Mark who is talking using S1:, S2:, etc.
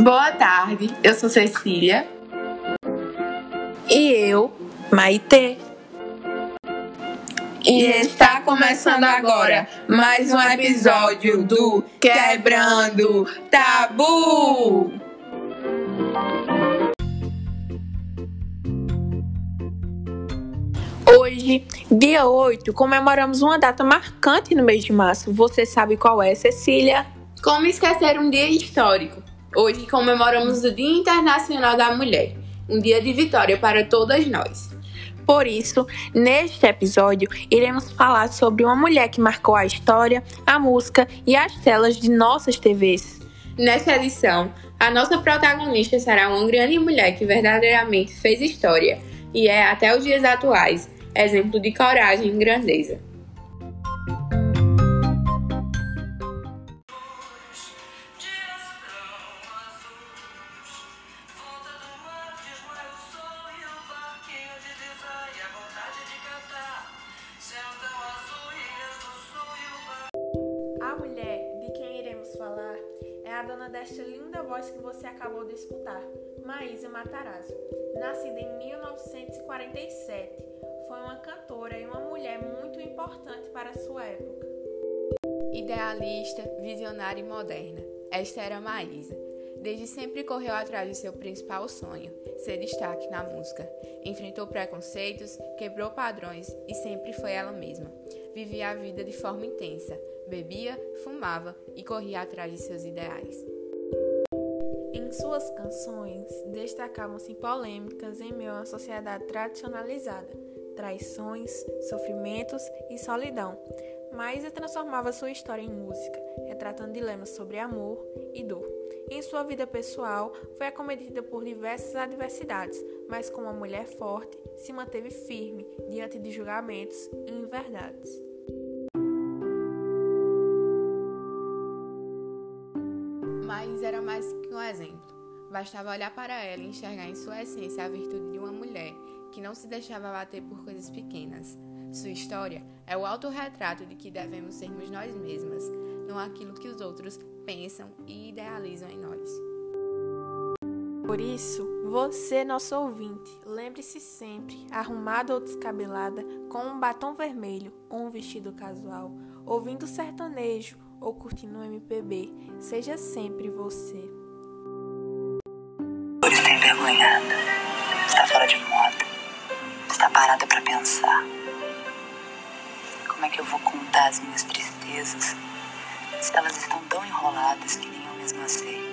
S1: Boa tarde, eu sou Cecília.
S2: E eu, Maite.
S1: E está começando agora mais um episódio do Quebrando Tabu.
S2: Hoje, dia 8, comemoramos uma data marcante no mês de março. Você sabe qual é, Cecília?
S1: Como esquecer um dia histórico? Hoje comemoramos o Dia Internacional da Mulher, um dia de vitória para todas nós.
S2: Por isso, neste episódio, iremos falar sobre uma mulher que marcou a história, a música e as telas de nossas TVs.
S1: Nesta edição, a nossa protagonista será uma grande mulher que verdadeiramente fez história e é, até os dias atuais, exemplo de coragem e grandeza.
S2: A mulher de quem iremos falar é a dona desta linda voz que você acabou de escutar, Maísa Matarazzo. Nascida em 1947, foi uma cantora e uma mulher muito importante para sua época.
S1: Idealista, visionária e moderna, esta era Maísa. Desde sempre correu atrás de seu principal sonho, ser destaque na música. Enfrentou preconceitos, quebrou padrões e sempre foi ela mesma. Vivia a vida de forma intensa, bebia, fumava e corria atrás de seus ideais.
S2: Em suas canções, destacavam-se polêmicas em meio a uma sociedade tradicionalizada, traições, sofrimentos e solidão. Maísa transformava sua história em música, retratando dilemas sobre amor e dor. Em sua vida pessoal, foi acometida por diversas adversidades, mas como uma mulher forte, se manteve firme diante de julgamentos e inverdades.
S1: Mas era mais que um exemplo. Bastava olhar para ela e enxergar em sua essência a virtude de uma mulher que não se deixava bater por coisas pequenas. Sua história é o autorretrato de que devemos sermos nós mesmas, não aquilo que os outros pensam e idealizam em nós.
S2: Por isso, você, nosso ouvinte, lembre-se sempre, arrumada ou descabelada, com um batom vermelho ou um vestido casual, ouvindo sertanejo ou curtindo um MPB, seja sempre você.
S3: Está envergonhada, está fora de moda, está parada para pensar. Como é que eu vou contar as minhas tristezas elas estão tão enroladas que nem eu mesma sei?